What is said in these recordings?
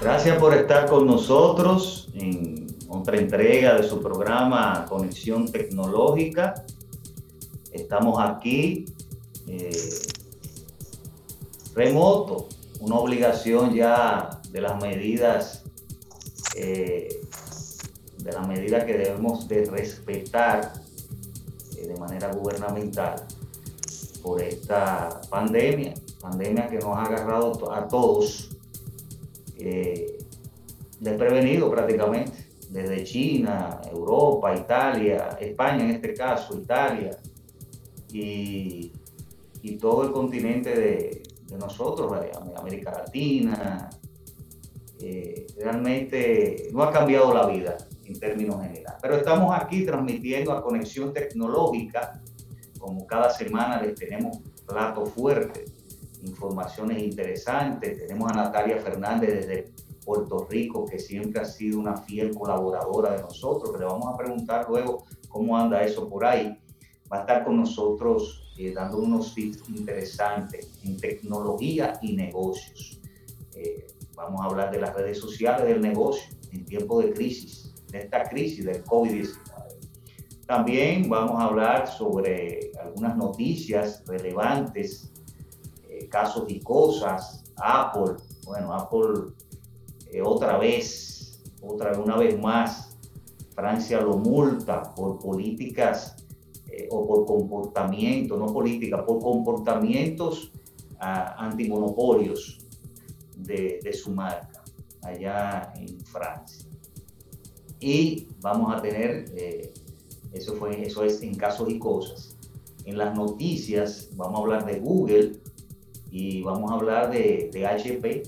Gracias por estar con nosotros en otra entrega de su programa Conexión Tecnológica. Estamos aquí eh, remoto, una obligación ya de las medidas, eh, de las medidas que debemos de respetar eh, de manera gubernamental por esta pandemia, pandemia que nos ha agarrado a todos desprevenido prácticamente, desde China, Europa, Italia, España en este caso, Italia, y, y todo el continente de, de nosotros, América Latina. Eh, realmente no ha cambiado la vida en términos generales. Pero estamos aquí transmitiendo a Conexión Tecnológica, como cada semana les tenemos platos fuertes informaciones interesantes. Tenemos a Natalia Fernández desde Puerto Rico, que siempre ha sido una fiel colaboradora de nosotros, que le vamos a preguntar luego cómo anda eso por ahí. Va a estar con nosotros eh, dando unos tips interesantes en tecnología y negocios. Eh, vamos a hablar de las redes sociales del negocio en tiempo de crisis, de esta crisis del COVID-19. También vamos a hablar sobre algunas noticias relevantes casos y cosas. Apple, bueno, Apple eh, otra vez, otra una vez más, Francia lo multa por políticas eh, o por comportamiento, no política, por comportamientos ah, antimonopolios de, su marca allá en Francia. Y vamos a tener, eh, eso, fue, eso es en casos y cosas. En las noticias vamos a hablar de Google, y vamos a hablar de, HP,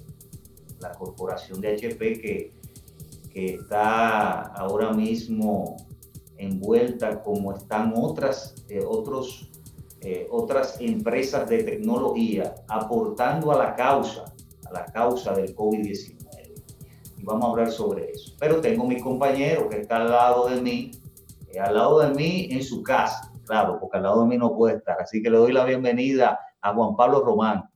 la corporación de HP que, que está ahora mismo envuelta como están otras, eh, otros, eh, otras empresas de tecnología aportando a la causa, a la causa del COVID-19. Y vamos a hablar sobre eso. Pero tengo mi compañero que está al lado de mí, eh, al lado de mí en su casa, claro, porque al lado de mí no puede estar. Así que le doy la bienvenida a Juan Pablo Román.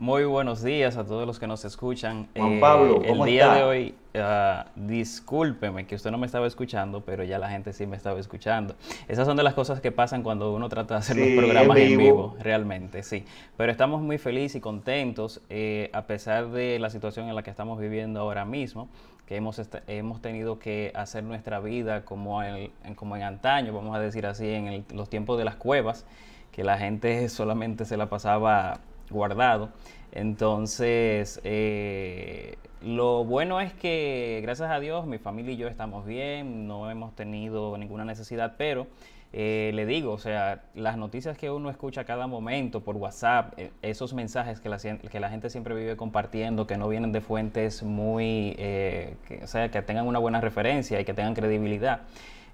Muy buenos días a todos los que nos escuchan. Juan Pablo, eh, el día de hoy, uh, discúlpeme que usted no me estaba escuchando, pero ya la gente sí me estaba escuchando. Esas son de las cosas que pasan cuando uno trata de hacer Sí, los programas en en vivo. realmente, sí. Pero estamos muy felices y contentos eh, a pesar de la situación en la que estamos viviendo ahora mismo que hemos, hemos tenido que hacer nuestra vida como en, en- como en antaño, vamos a decir así, en el- los tiempos de las cuevas, que la gente solamente se la pasaba guardado. Entonces, eh, lo bueno es que, gracias a Dios, mi familia y yo estamos bien, no hemos tenido ninguna necesidad, pero eh, le digo, o sea, las noticias que uno escucha cada momento por WhatsApp, eh, esos mensajes que la, que la gente siempre vive compartiendo, que no vienen de fuentes muy, eh, que, o sea, que tengan una buena referencia y que tengan credibilidad.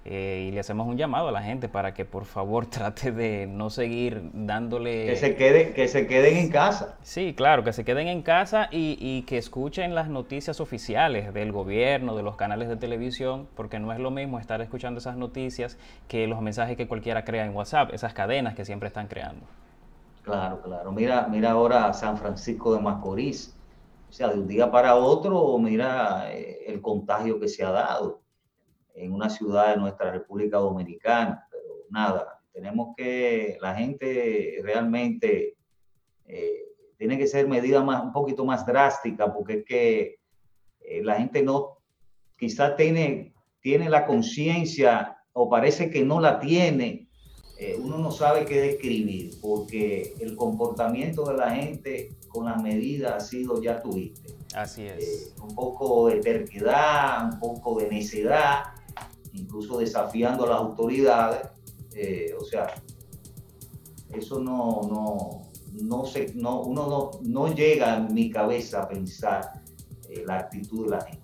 Eh, y le hacemos un llamado a la gente para que por favor trate de no seguir dándole... Que se, quede, que se queden en casa. Sí, claro, que se queden en casa y, y que escuchen las noticias oficiales del gobierno, de los canales de televisión, porque no es lo mismo estar escuchando esas noticias que los mensajes que cualquiera crea en WhatsApp, esas cadenas que siempre están creando. Claro, claro. Mira, mira ahora San Francisco de Macorís. O sea, de un día para otro, mira eh, el contagio que se ha dado en una ciudad de nuestra República Dominicana. Pero nada, tenemos que, la gente realmente eh, tiene que ser medida más, un poquito más drástica, porque es que eh, la gente no, quizá tiene, tiene la conciencia o parece que no la tiene eh, uno no sabe qué describir, porque el comportamiento de la gente con las medidas ha sido, ya tuviste, Así eh, es. un poco de terquedad, un poco de necedad, incluso desafiando a las autoridades. eh, o sea, eso no, no, no se, no, uno no, no llega en mi cabeza a pensar eh, la actitud de la gente.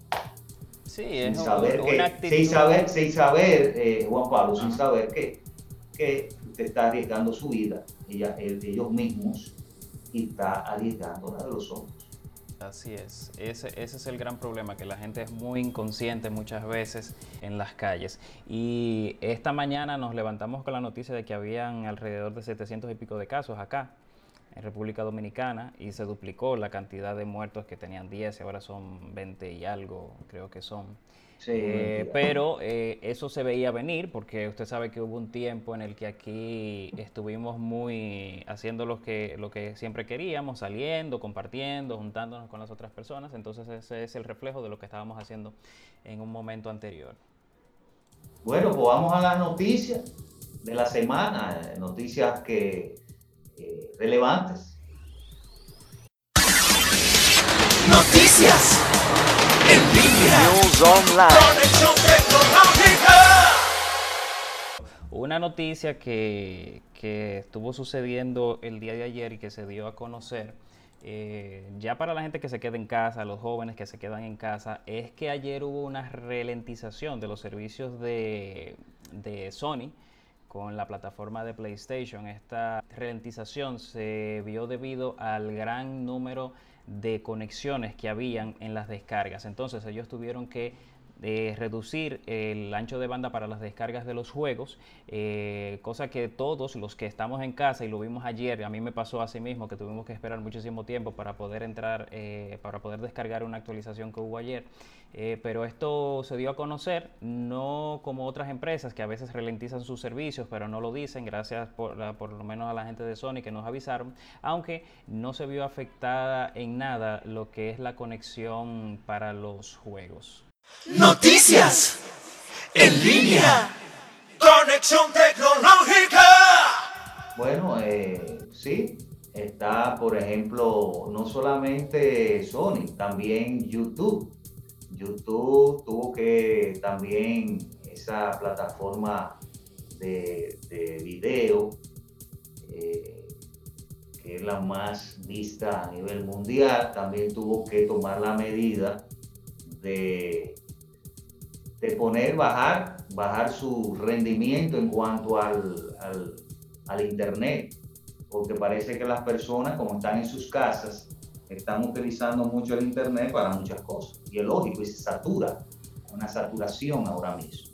Sí, Sin es un- saber, una que, actitud. sin saber, sin saber eh, Juan Pablo, sin saber que, que usted está arriesgando su vida, ella, el- ellos mismos, y está arriesgando la de los otros. Así es, ese, ese es el gran problema, que la gente es muy inconsciente muchas veces en las calles. Y esta mañana nos levantamos con la noticia de que habían alrededor de 700 y pico de casos acá, en República Dominicana, y se duplicó la cantidad de muertos que tenían 10 y ahora son 20 y algo, creo que son. Sí, Eh, pero eh, eso se veía venir porque usted sabe que hubo un tiempo en el que aquí estuvimos muy haciendo lo que, lo que siempre queríamos, saliendo, compartiendo, juntándonos con las otras personas. Entonces ese es el reflejo de lo que estábamos haciendo en un momento anterior. Bueno, pues vamos a las noticias de la semana, eh, noticias que eh, relevantes. Noticias. News Online. Una noticia que, que estuvo sucediendo el día de ayer y que se dio a conocer, eh, ya para la gente que se queda en casa, los jóvenes que se quedan en casa, es que ayer hubo una ralentización de los servicios de, de Sony con la plataforma de PlayStation. Esta ralentización se vio debido al gran número de conexiones que habían en las descargas. Entonces ellos tuvieron que eh, reducir el ancho de banda para las descargas de los juegos, eh, cosa que todos los que estamos en casa y lo vimos ayer, a mí me pasó así mismo que tuvimos que esperar muchísimo tiempo para poder entrar, eh, para poder descargar una actualización que hubo ayer, Eh, pero esto se dio a conocer no como otras empresas que a veces ralentizan sus servicios, pero no lo dicen, gracias por, por lo menos a la gente de Sony que nos avisaron, aunque no se vio afectada en nada lo que es la conexión para los juegos. Noticias en línea. Conexión tecnológica. Bueno, eh, sí, está, por ejemplo, no solamente Sony, también YouTube. YouTube tuvo que también esa plataforma de, de video, eh, que es la más vista a nivel mundial, también tuvo que tomar la medida de, de poner, bajar, bajar su rendimiento en cuanto al, al, Internet, porque parece que las personas, como están en sus casas, están utilizando mucho el Internet para muchas cosas. Y es lógico, y se satura, una saturación ahora mismo.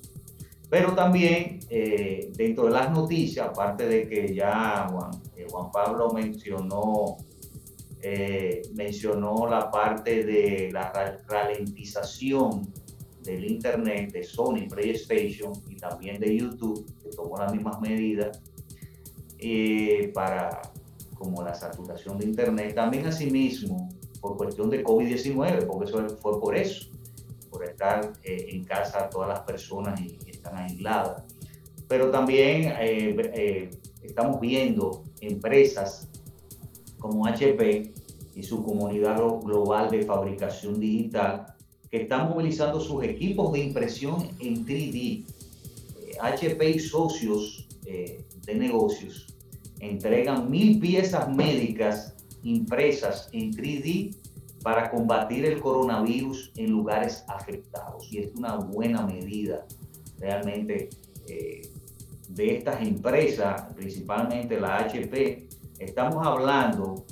Pero también eh, dentro de las noticias, aparte de que ya Juan, eh, Juan Pablo mencionó, eh, mencionó la parte de la ra- ralentización del Internet de Sony PlayStation y también de YouTube, que tomó las mismas medidas eh, para como la saturación de Internet. También asimismo, por cuestión de COVID-19, porque eso fue por eso, por estar eh, en casa todas las personas y, y están aisladas. Pero también eh, eh, estamos viendo empresas como HP y su comunidad glo- global de fabricación digital que están movilizando sus equipos de impresión en 3D. Eh, HP y socios eh, de negocios entregan mil piezas médicas impresas en 3D para combatir el coronavirus en lugares afectados. Y es una buena medida realmente eh, de estas empresas, principalmente la HP. Estamos hablando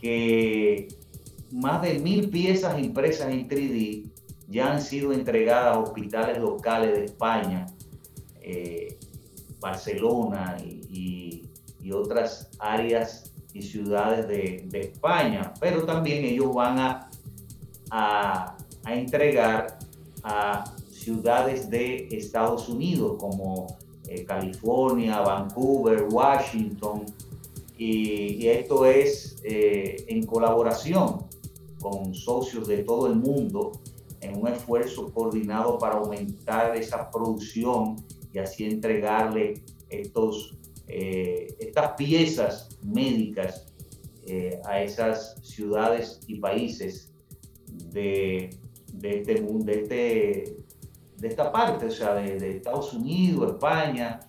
que más de mil piezas impresas en 3D ya han sido entregadas a hospitales locales de España, eh, Barcelona y, otras áreas y ciudades de, España, pero también ellos van a, a, a entregar a ciudades de Estados Unidos como eh, California, Vancouver, Washington, y, y esto es eh, en colaboración con socios de todo el mundo en un esfuerzo coordinado para aumentar esa producción y así entregarle estos, eh, estas piezas médicas eh, a esas ciudades y países de, de, este, de, este, de esta parte, o sea, de, de Estados Unidos, España,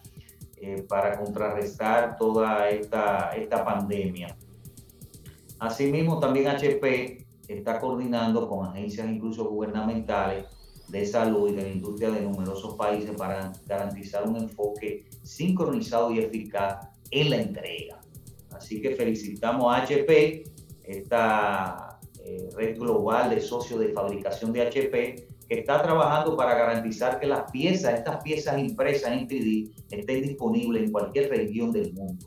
eh, para contrarrestar toda esta, esta pandemia. Asimismo, también HP está coordinando con agencias incluso gubernamentales de salud y de la industria de numerosos países para garantizar un enfoque sincronizado y eficaz en la entrega. Así que felicitamos a HP, esta eh, red global de socios de fabricación de HP, que está trabajando para garantizar que las piezas, estas piezas impresas en 3D, estén disponibles en cualquier región del mundo.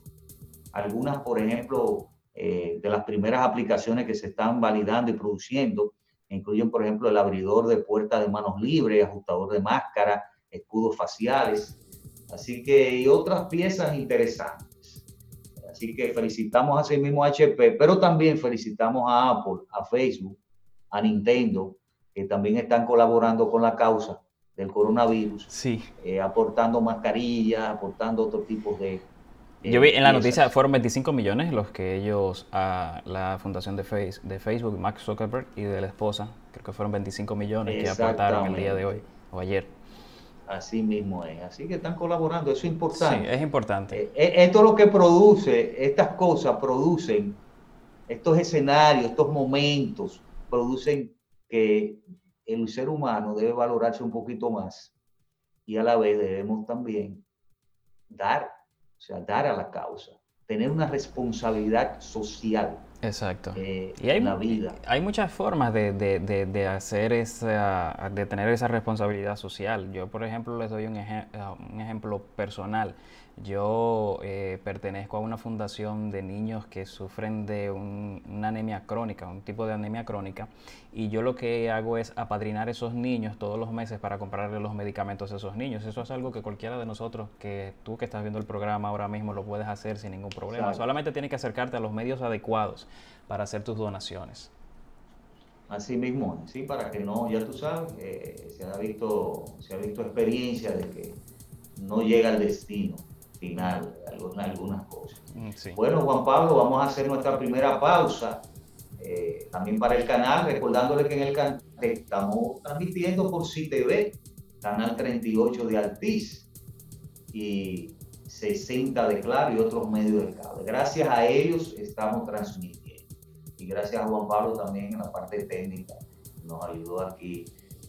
Algunas, por ejemplo, eh, de las primeras aplicaciones que se están validando y produciendo, incluyen, por ejemplo, el abridor de puertas de manos libres, ajustador de máscara, escudos faciales, así que y otras piezas interesantes. Así que felicitamos a ese mismo HP, pero también felicitamos a Apple, a Facebook, a Nintendo, que también están colaborando con la causa del coronavirus, sí. Eh, aportando mascarillas, aportando otro tipo de... Yo vi en la noticia, fueron 25 millones los que ellos, a la fundación de, face, de Facebook, Max Zuckerberg y de la esposa, creo que fueron 25 millones que aportaron el día de hoy o ayer. Así mismo es. Así que están colaborando, eso es importante. Sí, es importante. Eh, eh, esto es lo que produce, estas cosas producen, estos escenarios, estos momentos, producen que el ser humano debe valorarse un poquito más y a la vez debemos también dar, sea, dar a la causa, tener una responsabilidad social. Exacto. Eh, y hay, en la vida. Hay muchas formas de, de, de, de, hacer esa, de tener esa responsabilidad social. Yo, por ejemplo, les doy un, eje, un ejemplo personal. Yo eh, pertenezco a una fundación de niños que sufren de un, una anemia crónica, un tipo de anemia crónica, y yo lo que hago es apadrinar esos niños todos los meses para comprarle los medicamentos a esos niños. Eso es algo que cualquiera de nosotros, que tú que estás viendo el programa ahora mismo, lo puedes hacer sin ningún problema. Solamente tienes que acercarte a los medios adecuados para hacer tus donaciones. Así mismo, sí, para que no, ya tú sabes, eh, se, ha visto, se ha visto experiencia de que no llega al destino final, algunas, algunas cosas. Sí. Bueno, Juan Pablo, vamos a hacer nuestra primera pausa. Eh, también para el canal, recordándole que en el canal estamos transmitiendo por CTV, canal 38 de Altiz y 60 de Claro y otros medios de cable. Gracias a ellos estamos transmitiendo. Y gracias a Juan Pablo también en la parte técnica, nos ayudó aquí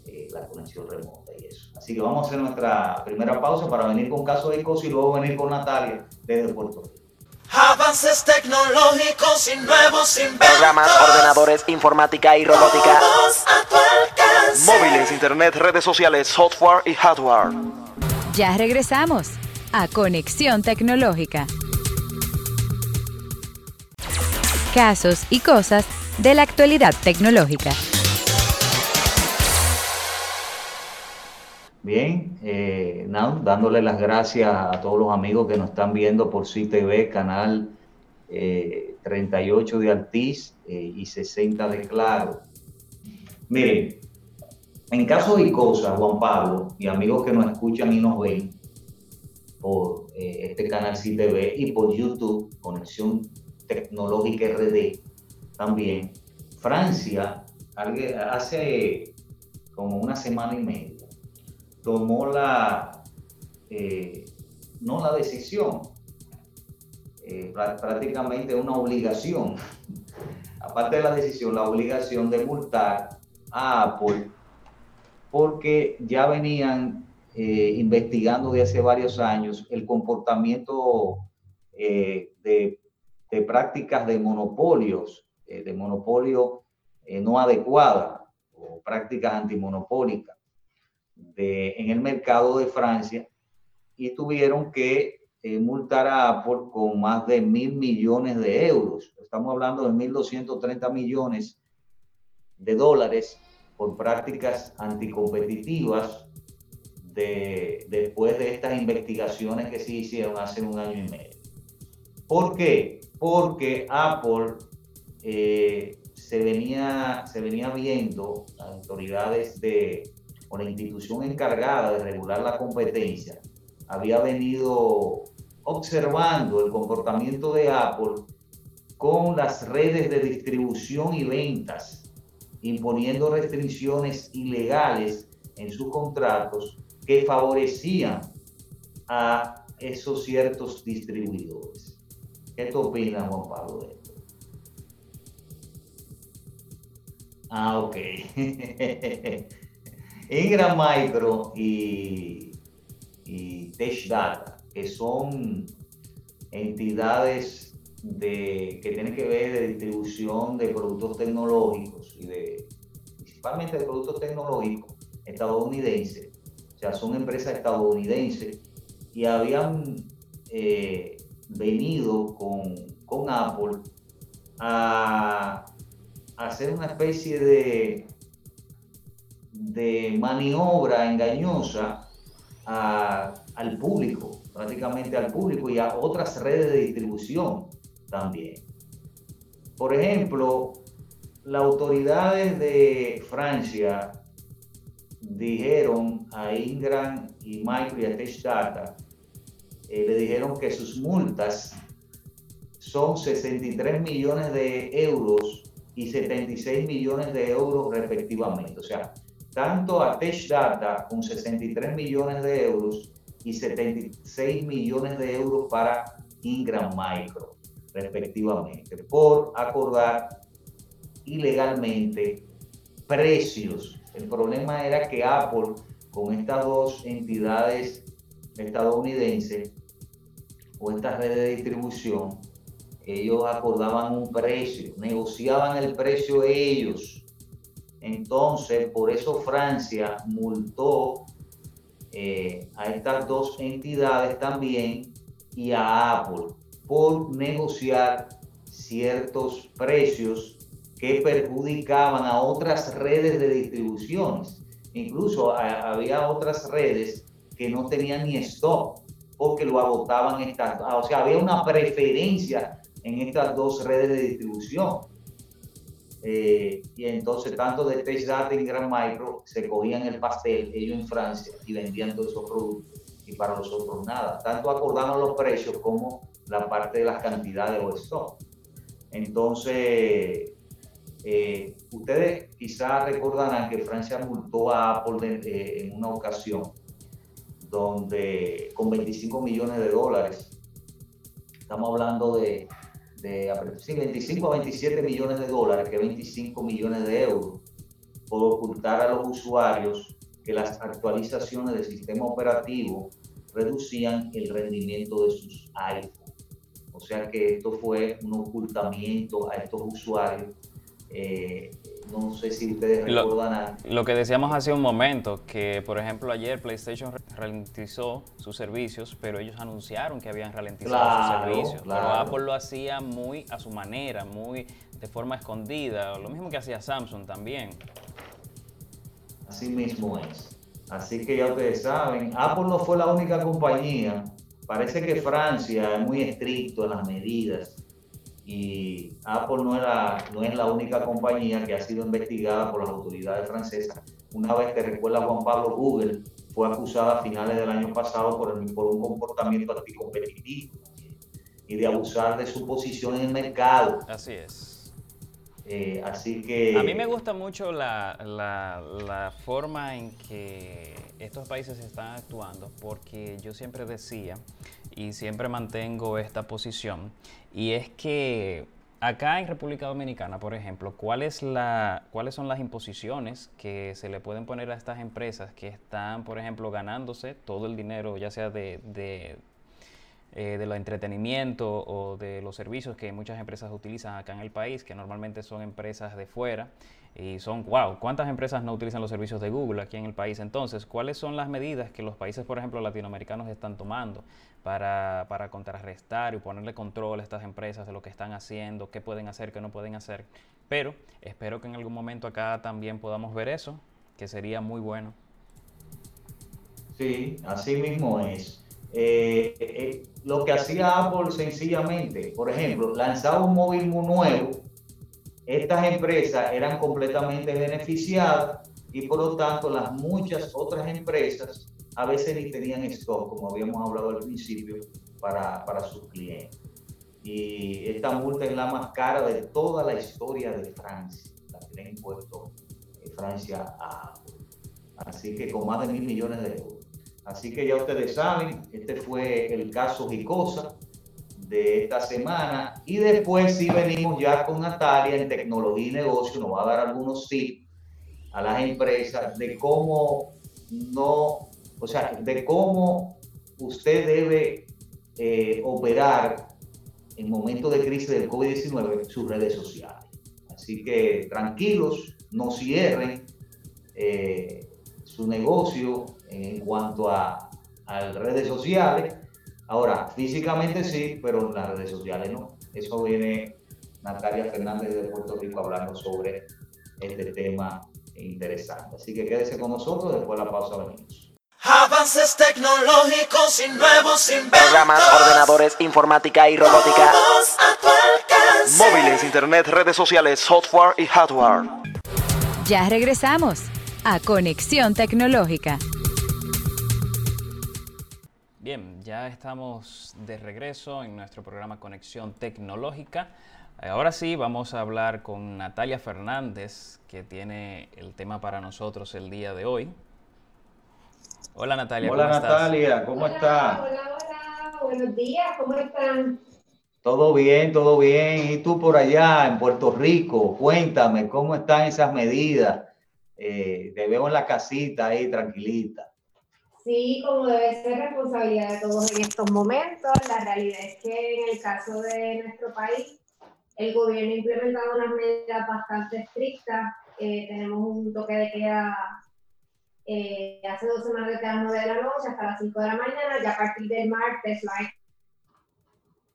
eh, la conexión remota y eso. Así que vamos a hacer nuestra primera pausa para venir con Caso de Cos y luego venir con Natalia desde Puerto Rico. Avances tecnológicos y nuevos inventos. Programas, ordenadores, informática y robótica. A tu alcance. Móviles, internet, redes sociales, software y hardware. Ya regresamos a Conexión Tecnológica. Casos y cosas de la actualidad tecnológica. Bien, eh, dándole las gracias a todos los amigos que nos están viendo por CTV, canal eh, 38 de Altiz eh, y 60 de Claro. Miren, en caso de cosas, Juan Pablo, y amigos que nos escuchan y nos ven por eh, este canal CTV y por YouTube, Conexión Tecnológica RD también, Francia hace como una semana y media tomó la, eh, no la decisión, eh, prácticamente una obligación, aparte de la decisión, la obligación de multar a Apple porque ya venían eh, investigando de hace varios años el comportamiento de, prácticas de monopolios, de monopolio no adecuada o prácticas antimonopólicas de, en el mercado de Francia y tuvieron que eh, multar a Apple con más de mil millones de euros. Estamos hablando de 1.230 millones de dólares por prácticas anticompetitivas de, después de estas investigaciones que se hicieron hace un año y medio. ¿Por qué? Porque Apple eh, se, venía, se venía viendo, las autoridades de, la institución encargada de regular la competencia había venido observando el comportamiento de Apple con las redes de distribución y ventas, imponiendo restricciones ilegales en sus contratos que favorecían a esos ciertos distribuidores. ¿Qué opinas, Juan Pablo? Ah, ok. Ingram Micro y, y Tech Data, que son entidades de, que tienen que ver de distribución de productos tecnológicos y de principalmente de productos tecnológicos estadounidenses, o sea, son empresas estadounidenses. Y habían eh, venido con, con Apple a hacer una especie de, de maniobra engañosa al público, prácticamente al público y a otras redes de distribución también. Por ejemplo, las autoridades de Francia dijeron a Ingram y Micro y a Tech Data, eh, le dijeron que sus multas son 63 millones de euros y 76 millones de euros respectivamente. O sea, tanto a Tech Data con 63 millones de euros y 76 millones de euros para Ingram Micro respectivamente, por acordar ilegalmente precios. El problema era que Apple, con estas dos entidades estadounidenses o estas redes de distribución, ellos acordaban un precio, negociaban el precio ellos. Entonces, por eso Francia multó eh, a estas dos entidades también y a Apple por negociar ciertos precios que perjudicaban a otras redes de distribuciones. Incluso había otras redes que no tenían ni stock porque lo agotaban estas, o sea, había una preferencia en estas dos redes de distribución. Eh, y entonces tanto de Tech Data y Gran Micro se cogían el pastel, ellos en Francia, y vendían todos esos productos, y para nosotros nada. Tanto acordaron los precios como la parte de las cantidades o. Entonces, eh, ustedes quizás recordarán que Francia multó a Apple eh, en una ocasión donde con 25 millones de dólares, estamos hablando de de 25 a 27 millones de dólares, que 25 millones de euros, por ocultar a los usuarios que las actualizaciones del sistema operativo reducían el rendimiento de sus iPhones. O sea que esto fue un ocultamiento a estos usuarios eh, no sé si ustedes recuerdan. Lo, lo que decíamos hace un momento, que por ejemplo ayer PlayStation ralentizó sus servicios, pero ellos anunciaron que habían ralentizado sus servicios. Pero Apple lo hacía muy a su manera, muy de forma escondida, lo mismo que hacía Samsung también. Así mismo es. Así que ya ustedes saben, Apple no fue la única compañía. Parece que Francia es muy estricto en las medidas y Apple no, era, no es la única compañía que ha sido investigada por las autoridades francesas. Una vez que recuerda Juan Pablo Google, fue acusada a finales del año pasado por, el, por un comportamiento anticompetitivo y de abusar de su posición en el mercado. Así es. Eh, así que... A mí me gusta mucho la, la, la, forma en que estos países están actuando, porque yo siempre decía y siempre mantengo esta posición, y es que acá en República Dominicana, por ejemplo, ¿cuál la, ¿cuáles son las imposiciones que se le pueden poner a estas empresas que están, por ejemplo, ganándose todo el dinero, ya sea de, de eh, de entretenimiento o de los servicios que muchas empresas utilizan acá en el país, que normalmente son empresas de fuera y son, wow, ¿cuántas empresas no utilizan los servicios de Google aquí en el país? Entonces, ¿cuáles son las medidas que los países, por ejemplo, latinoamericanos están tomando para, para contrarrestar y ponerle control a estas empresas de lo que están haciendo, qué pueden hacer, qué no pueden hacer? Pero espero que en algún momento acá también podamos ver eso, que sería muy bueno. Sí, así mismo es. Eh, eh, lo que hacía Apple sencillamente, por ejemplo, lanzaba un móvil muy nuevo estas empresas eran completamente beneficiadas y por lo tanto las muchas otras empresas a veces ni tenían stock, como habíamos hablado al principio, para, para sus clientes. Y esta multa es la más cara de toda la historia de Francia, la que le ha impuesto eh, Francia a Así que con más de mil millones de euros. Así que ya ustedes saben, este fue el caso Gicosa de esta semana. Y después sí venimos ya con Natalia en tecnología y negocio, nos va a dar algunos tips a las empresas de cómo no, o sea, de cómo usted debe eh, operar en momentos de crisis del COVID-19 sus redes sociales. Así que tranquilos, no cierren eh, su negocio en cuanto a, a redes sociales. Ahora, físicamente sí, pero en las redes sociales no. Eso viene Natalia Fernández de Puerto Rico hablando sobre este tema interesante. Así que quédese con nosotros, después de la pausa venimos. Avances tecnológicos y nuevos inventos. Programas, ordenadores, informática y robótica. Todos a tu alcance. Móviles, internet, redes sociales, software y hardware. Ya regresamos a Conexión Tecnológica. Bien, ya estamos de regreso en nuestro programa Conexión Tecnológica. Ahora sí, vamos a hablar con Natalia Fernández, que tiene el tema para nosotros el día de hoy. Hola Natalia, Hola ¿cómo estás? Natalia, ¿cómo Hola, estás? Hola, hola, buenos días, ¿cómo están? Todo bien, todo bien. ¿Y tú por allá en Puerto Rico? Cuéntame, ¿cómo están esas medidas? Eh, te veo en la casita ahí tranquilita. Sí, como debe ser responsabilidad de todos en estos momentos, la realidad es que en el caso de nuestro país, el gobierno ha implementado unas medidas bastante estrictas. Eh, tenemos un toque de queda eh, hace dos semanas desde las 9 de la noche hasta las 5 de la mañana, ya a partir del martes han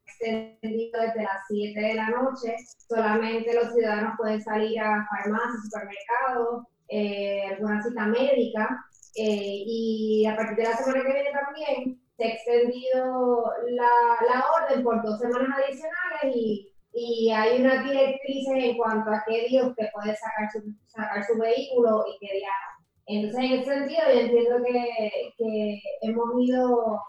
extendido desde las 7 de la noche. Solamente los ciudadanos pueden salir a farmacias, supermercados, eh, alguna cita médica. Eh, y a partir de la semana que viene también se ha extendido la, la orden por dos semanas adicionales y, y hay unas directrices en cuanto a qué día usted puede sacar su, sacar su vehículo y qué día. Entonces, en ese sentido, yo entiendo que, que hemos ido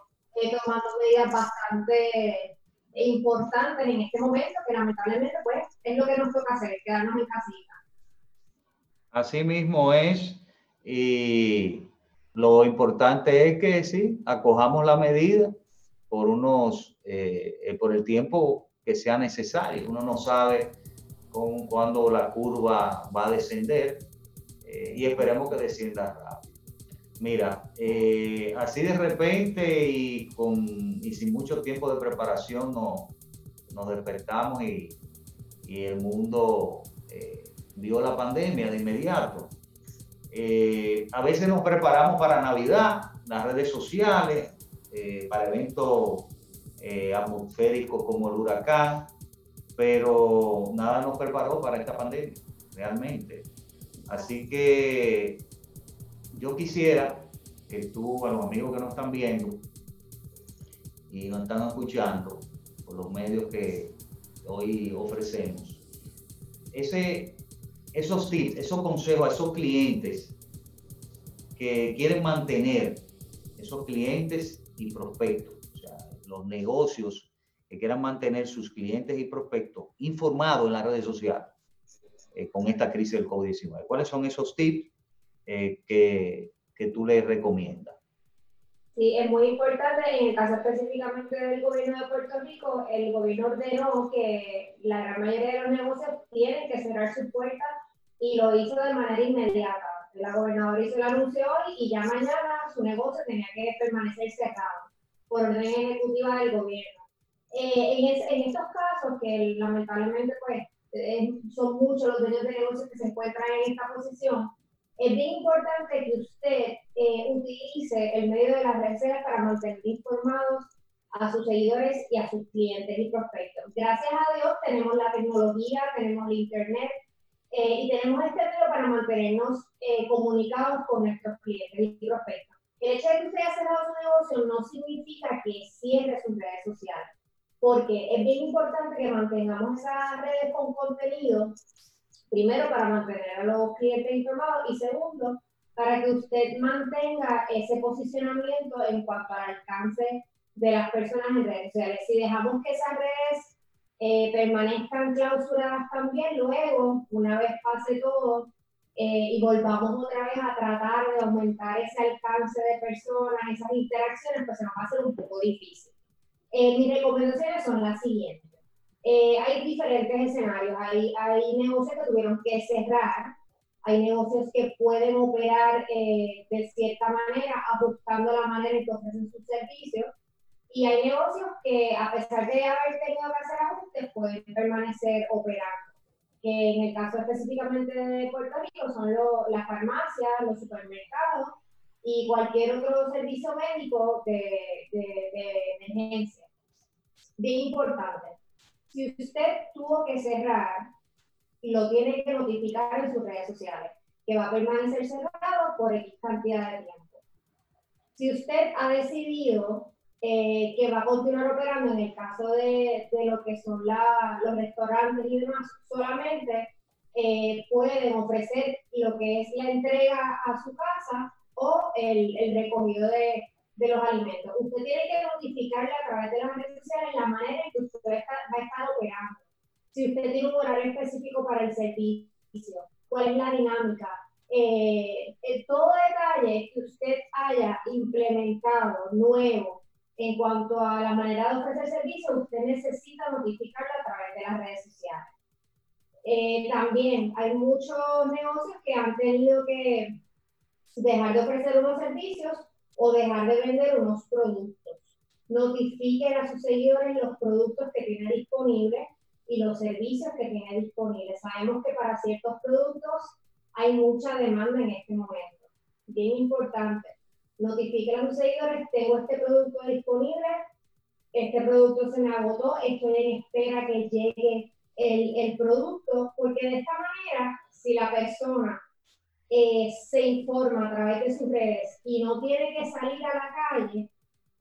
eh, tomando medidas bastante importantes en este momento, que lamentablemente, pues, es lo que nos toca hacer, quedarnos en casita. Así mismo es. Y lo importante es que sí, acojamos la medida por unos, eh, eh, por el tiempo que sea necesario. Uno no sabe con, cuándo la curva va a descender eh, y esperemos que descienda rápido. Mira, así de repente y, con, y sin mucho tiempo de preparación no- nos despertamos y, y el mundo vio la pandemia de inmediato. Eh, a veces nos preparamos para Navidad, las redes sociales, eh, para eventos eh, atmosféricos como el huracán, pero nada nos preparó para esta pandemia, realmente. Así que yo quisiera que tú, a los amigos que nos están viendo y nos están escuchando por los medios que hoy ofrecemos, ese, esos tips, esos consejos a esos clientes que quieren mantener esos clientes y prospectos, o sea, los negocios que quieran mantener sus clientes y prospectos informados en las redes sociales eh, con esta crisis del COVID-19. ¿Cuáles son esos tips eh, que, que tú les recomiendas? Sí, es muy importante, en el caso específicamente del gobierno de Puerto Rico, el gobierno ordenó que la gran mayoría de los negocios tienen que cerrar sus puertas y lo hizo de manera inmediata. La gobernadora hizo el anuncio hoy y ya mañana su negocio tenía que permanecer cerrado por orden ejecutiva del gobierno. Eh, en, es- en estos casos, que lamentablemente pues, son muchos los dueños de negocios que se encuentran en esta posición, es bien importante que usted eh, utilice el medio de las redes para mantener informados a sus seguidores y a sus clientes y prospectos. Gracias a Dios tenemos la tecnología, tenemos el internet eh, y tenemos este medio para mantenernos eh, comunicados con nuestros clientes y prospectos. El hecho de que usted haya cerrado su negocio no significa que cierre sus redes sociales, porque es bien importante que mantengamos esas redes con contenido primero para mantener a los clientes informados y segundo, para que usted mantenga ese posicionamiento en cuanto al alcance de las personas en redes sociales. Si dejamos que esas redes eh, permanezcan clausuradas también, luego, una vez pase todo eh, y volvamos otra vez a tratar de aumentar ese alcance de personas, esas interacciones, pues se nos va a hacer un poco difícil. Eh, mis recomendaciones son las siguientes. Eh, hay diferentes escenarios. Hay, hay negocios que tuvieron que cerrar, hay negocios que pueden operar eh, de cierta manera, ajustando la manera en que ofrecen sus servicios, y hay negocios que, a pesar de haber tenido que hacer ajustes, pueden permanecer operando. Que en el caso específicamente de Puerto Rico son las farmacias, los supermercados y cualquier otro servicio médico de, de, de emergencia. Bien importante. Si usted tuvo que cerrar, lo tiene que notificar en sus redes sociales, que va a permanecer cerrado por X cantidad de tiempo. Si usted ha decidido eh, que va a continuar operando en el caso de, de lo que son la, los restaurantes y demás, solamente eh, pueden ofrecer lo que es la entrega a su casa o el, el recogido de, de, los alimentos. Usted tiene que notificarle a través de las redes sociales la manera en que usted va a estar, operando. Si usted tiene un horario específico para el servicio, cuál es la dinámica, eh, todo detalle que usted haya implementado nuevo en cuanto a la manera de ofrecer servicio, usted necesita notificarlo a través de las redes sociales. Eh, también hay muchos negocios que han tenido que dejar de ofrecer unos servicios o dejar de vender unos productos. Notifiquen a sus seguidores los productos que tiene disponibles y los servicios que tiene disponibles. Sabemos que para ciertos productos hay mucha demanda en este momento. Bien importante notifiquen a sus seguidores, tengo este producto disponible, este producto se me agotó, estoy en espera que llegue el, el producto, porque de esta manera, si la persona eh, se informa a través de sus redes y no tiene que salir a la calle,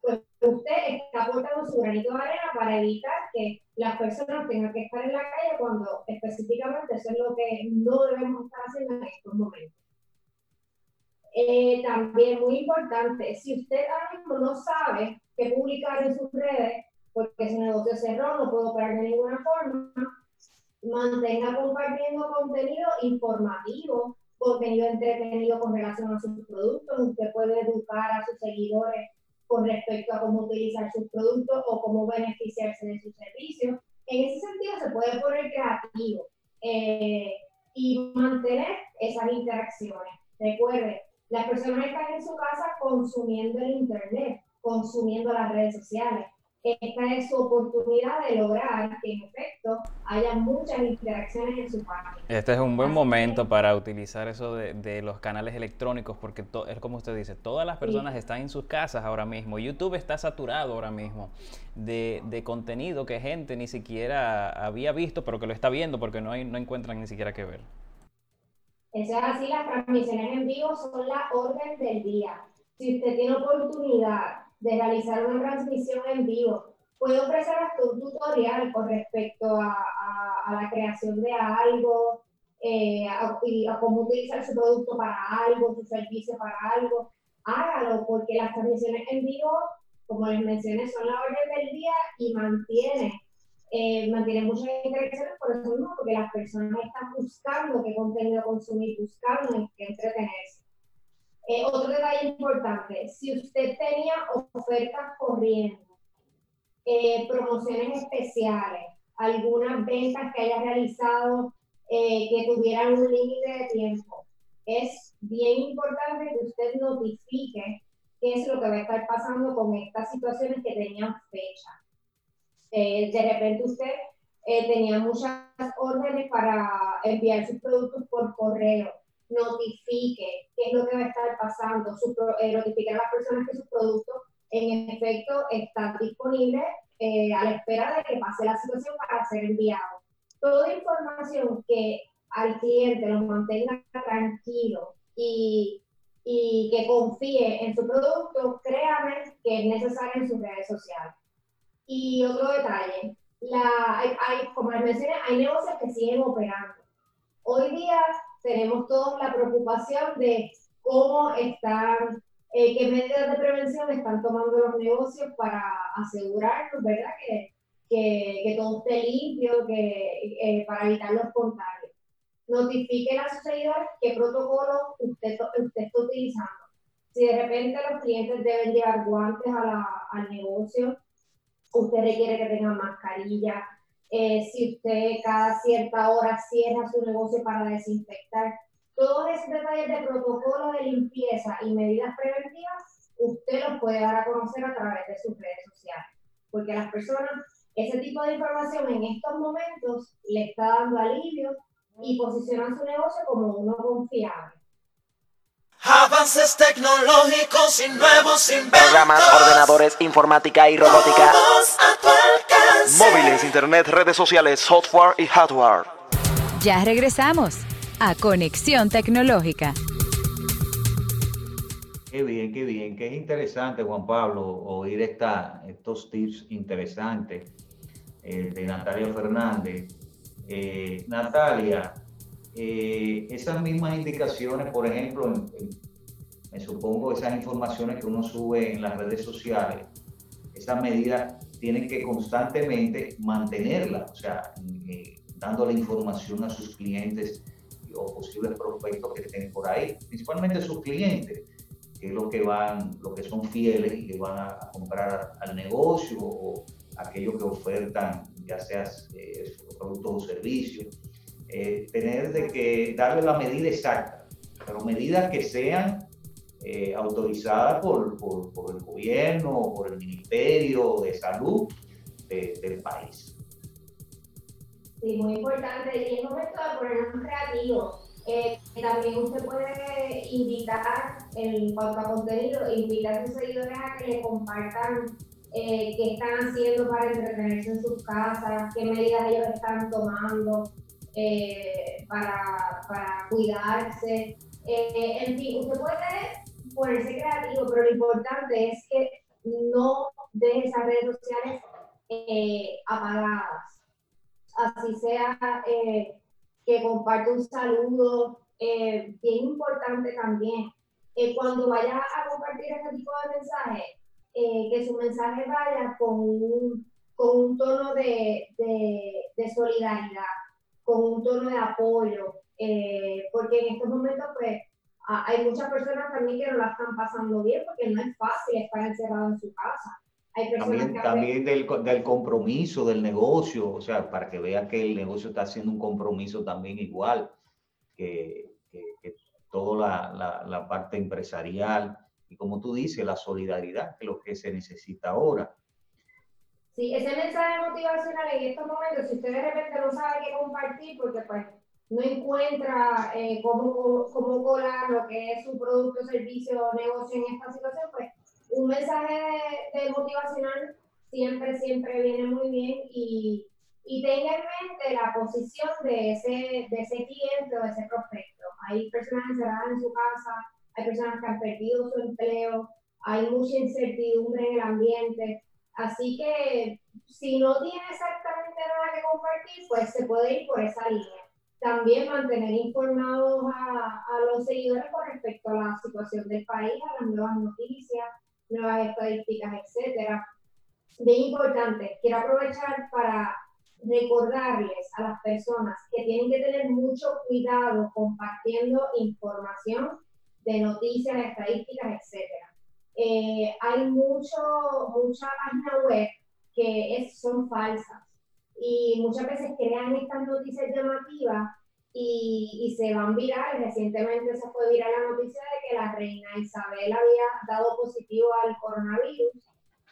pues usted está aportando su granito de arena para evitar que las personas tengan que estar en la calle cuando específicamente eso es lo que no debemos estar haciendo en estos momentos. Eh, también muy importante, si usted ahora mismo no sabe qué publicar en sus redes, porque su negocio cerró, no puede operar de ninguna forma, mantenga compartiendo contenido informativo, contenido entretenido con relación a sus productos. Usted puede educar a sus seguidores con respecto a cómo utilizar sus productos o cómo beneficiarse de sus servicios. En ese sentido, se puede poner creativo eh, y mantener esas interacciones. Recuerde, las personas están en su casa consumiendo el Internet, consumiendo las redes sociales. Esta es su oportunidad de lograr que en efecto haya muchas interacciones en su página. Este es un buen momento para utilizar eso de, los canales electrónicos porque es como usted dice, todas las personas están en sus casas ahora mismo. YouTube está saturado ahora mismo de, de, contenido que gente ni siquiera había visto, pero que lo está viendo porque no, hay, no encuentran ni siquiera que ver. Eso es así, las transmisiones en vivo son la orden del día. Si usted tiene oportunidad de realizar una transmisión en vivo, puede ofrecer hasta un tutorial con respecto a, a, la creación de algo, eh, a, a, cómo utilizar su producto para algo, su servicio para algo. Hágalo, porque las transmisiones en vivo, como les mencioné, son la orden del día y mantiene eh, mantiene muchas interacciones por eso mismo, porque las personas están buscando qué contenido consumir, buscando en qué entretenerse. Eh, otro detalle importante, si usted tenía ofertas corriendo, eh, promociones especiales, algunas ventas que haya realizado eh, que tuvieran un límite de tiempo, es bien importante que usted notifique qué es lo que va a estar pasando con estas situaciones que tenían fecha eh, de repente usted eh, tenía muchas órdenes para enviar sus productos por correo, notifique qué es lo que va a estar pasando, su, eh, notifique a las personas que sus productos en efecto están disponibles a la espera de que pase la situación para ser enviado. Toda información que al cliente lo mantenga tranquilo y, y que confíe en su producto, créame que es necesario en sus redes sociales. Y otro detalle, la, hay, como les mencioné, hay negocios que siguen operando. Hoy día tenemos todos la preocupación de cómo están, eh, qué medidas de prevención están tomando los negocios para asegurarnos, ¿verdad? Que, que, que todo esté limpio, que, eh, para evitar los contagios. Notifiquen a sus seguidores qué protocolo usted, usted está utilizando. Si de repente los clientes deben llevar guantes a la, al negocio, usted requiere que tengan mascarilla, eh, si usted cada cierta hora cierra su negocio para desinfectar. Todos esos detalles de protocolo de limpieza y medidas preventivas, usted los puede dar a conocer a través de sus redes sociales. Porque las personas, ese tipo de información en estos momentos le está dando alivio y posicionan su negocio como uno confiable. Avances tecnológicos y nuevos inventos. Programas, ordenadores, informática y robótica. Todos a tu alcance. Móviles, internet, redes sociales, software y hardware. Ya regresamos a Conexión Tecnológica. Qué bien, qué bien, qué interesante, Juan Pablo, oír esta, estos tips interesantes eh, de Natalia Fernández. Eh, Natalia, eh, esas mismas indicaciones, por ejemplo, me supongo esas informaciones que uno sube en las redes sociales, esas medidas tienen que constantemente mantenerlas, o sea, eh, dándole información a sus clientes o posibles prospectos que estén por ahí, principalmente sus clientes, que es lo que van, lo que son fieles y que van a, comprar al negocio o aquellos que ofertan, ya sea eh, productos o servicios eh, tener de que darle la medida exacta, pero medidas que sean eh, autorizadas por, por- por el gobierno por el Ministerio de Salud de- del país. Sí, muy importante. Y es momento de ponernos creativos. Eh, también usted puede invitar, en cuanto a contenido, invitar a sus seguidores a que le compartan eh, qué están haciendo para entretenerse en sus casas, qué medidas ellos están tomando eh, para, para cuidarse. Eh, en fin, usted puede ponerse creativo, pero lo importante es que no deje esas redes sociales eh, apagadas así sea que comparte un saludo, bien importante también. Cuando vaya a compartir este tipo de mensajes, que su mensaje vaya con un, con un tono de- de solidaridad, con un tono de apoyo, eh, porque en estos momentos pues a- hay muchas personas también que no la están pasando bien porque no es fácil estar encerrado en su casa. Hay personas También, que también del, del compromiso del negocio, o sea, para que vea que el negocio está haciendo un compromiso también igual que, que, que toda la, la, la parte empresarial y como tú dices, la solidaridad, que es lo que se necesita ahora. Sí, ese mensaje motivacional en estos momentos, si usted de repente no sabe qué compartir porque pues no encuentra eh, cómo, cómo colar lo que es su producto, servicio o negocio en esta situación, pues un mensaje de, de motivacional siempre, siempre viene muy bien y, y tenga en mente la posición de ese, de ese cliente o de ese prospecto. Hay personas encerradas en su casa, hay personas que han perdido su empleo, hay mucha incertidumbre en el ambiente. Así que si no tiene exactamente nada que compartir, pues se puede ir por esa línea. También mantener informados a, a los seguidores con respecto a la situación del país, a las nuevas noticias, nuevas estadísticas, etcétera. Bien importante, quiero aprovechar para recordarles a las personas que tienen que tener mucho cuidado compartiendo información de noticias, estadísticas, etcétera eh, hay mucho, mucha página web que es- son falsas y muchas veces crean estas noticias llamativas y, y se van virales. Recientemente se fue viral la noticia de que la reina Isabel había dado positivo al coronavirus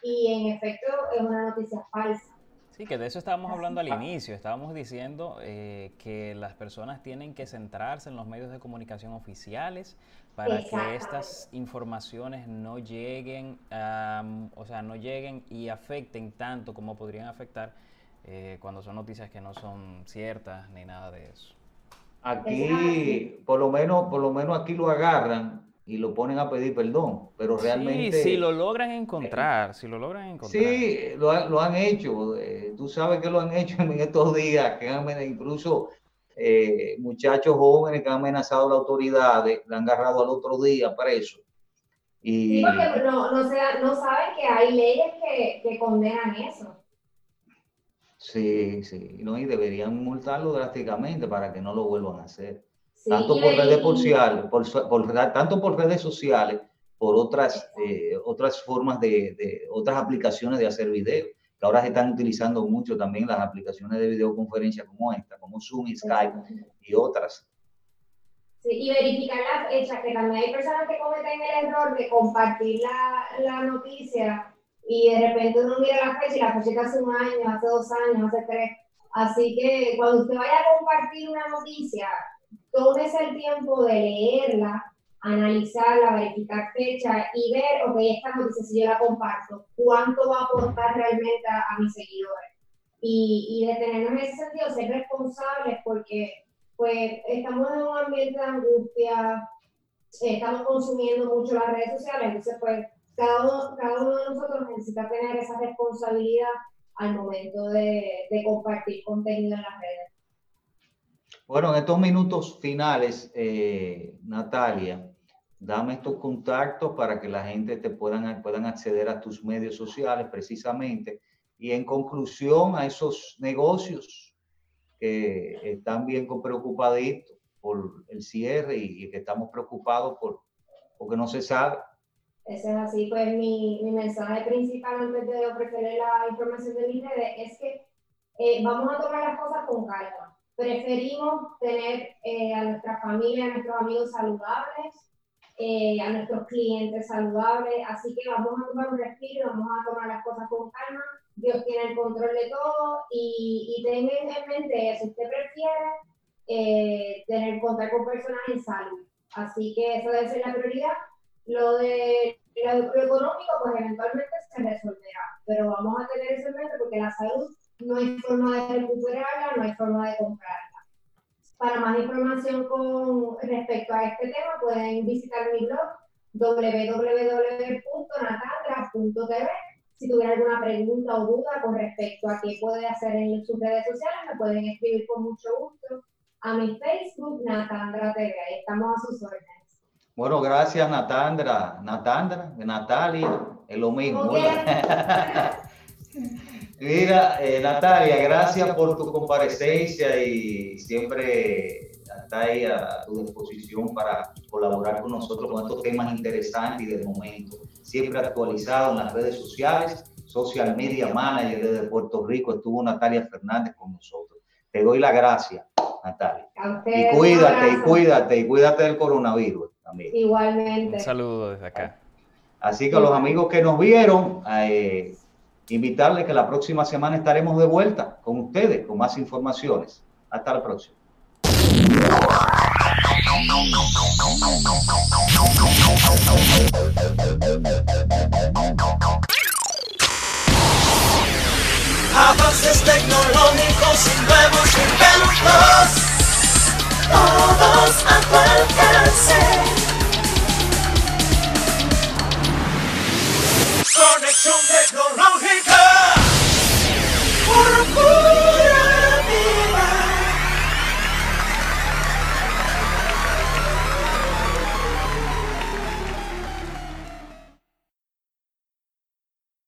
y en efecto es una noticia falsa. Sí, que de eso estábamos hablando al inicio. Estábamos diciendo eh, que las personas tienen que centrarse en los medios de comunicación oficiales para que estas informaciones no lleguen, am, o sea, no lleguen y afecten tanto como podrían afectar eh, cuando son noticias que no son ciertas ni nada de eso. Aquí, por lo menos, por lo menos aquí lo agarran y lo ponen a pedir perdón, pero realmente... Sí, si lo logran encontrar, si lo logran encontrar. Sí, lo, han- lo han hecho. eh, tú sabes que lo han hecho en estos días, que han incluso eh, muchachos jóvenes que han amenazado a las autoridades, le han agarrado al otro día preso. Y Sí, porque no, no, saben que hay leyes que, que condenan eso. sí, sí, no, y deberían multarlo drásticamente para que no lo vuelvan a hacer. Sí, Tanto por de- redes y- sociales, por, tanto por redes sociales, por otras, eh, otras formas de, de- otras aplicaciones de hacer video. Que ahora se están utilizando mucho también las aplicaciones de videoconferencia como esta, como Zoom y Skype y otras. Sí, y verificar la fecha, que también hay personas que cometen el error de compartir la, la noticia y de repente uno mira la fecha y la fecha hace un año, hace dos años, hace tres. Así que cuando usted vaya a compartir una noticia, tómese el tiempo de leerla, analizarla, verificar fecha y ver, ok, esta noticia, si yo la comparto, cuánto va a aportar realmente a, a mis seguidores. Y, y detenernos en ese sentido, ser responsables, porque pues estamos en un ambiente de angustia, estamos consumiendo mucho las redes sociales, entonces pues cada uno, cada uno de nosotros necesita tener esa responsabilidad al momento de, de compartir contenido en las redes. Bueno, en estos minutos finales, eh, Natalia, dame estos contactos para que la gente te puedan, puedan acceder a tus medios sociales precisamente. Y en conclusión, a esos negocios que están bien preocupaditos por el cierre y, y que estamos preocupados por porque no se sabe. Eso es así, pues mi, mi mensaje principal antes de ofrecerle la información de mis redes es que eh, vamos a tomar las cosas con calma. Preferimos tener eh, a nuestra familia, a nuestros amigos saludables, eh, a nuestros clientes saludables, así que vamos a tomar un respiro, vamos a tomar las cosas con calma. Dios tiene el control de todo y, y tengan en mente eso. Usted prefiere eh, tener contacto con personas en salud. Así que eso debe ser la prioridad. Lo de lo, lo económico, pues eventualmente se resolverá, pero vamos a tener eso en mente porque la salud no hay forma de recuperarla, no hay forma de comprarla. Para más información con respecto a este tema, pueden visitar mi blog www.natandra.tv. Si tuvieran alguna pregunta o duda con respecto a qué puede hacer en sus redes sociales, me pueden escribir con mucho gusto a mi Facebook, Natandra TV. Ahí estamos a sus órdenes. Bueno, gracias Natandra, Natandra, Natalia, es lo mismo. Mira, eh, Natalia, gracias por tu comparecencia y siempre está ahí a tu disposición para colaborar con nosotros con estos temas interesantes y del momento. Siempre actualizado en las redes sociales, Social Media Manager desde Puerto Rico, estuvo Natalia Fernández con nosotros. Te doy la gracia, Natalia. A Y cuídate, y cuídate, y cuídate del coronavirus también. Igualmente. Un saludo desde acá. Así que a los amigos que nos vieron, eh, invitarles que la próxima semana estaremos de vuelta con ustedes con más informaciones. Hasta la próxima. Avances tecnológicos y nuevos inventos. Todos. Conexión tecnológica. ¡Por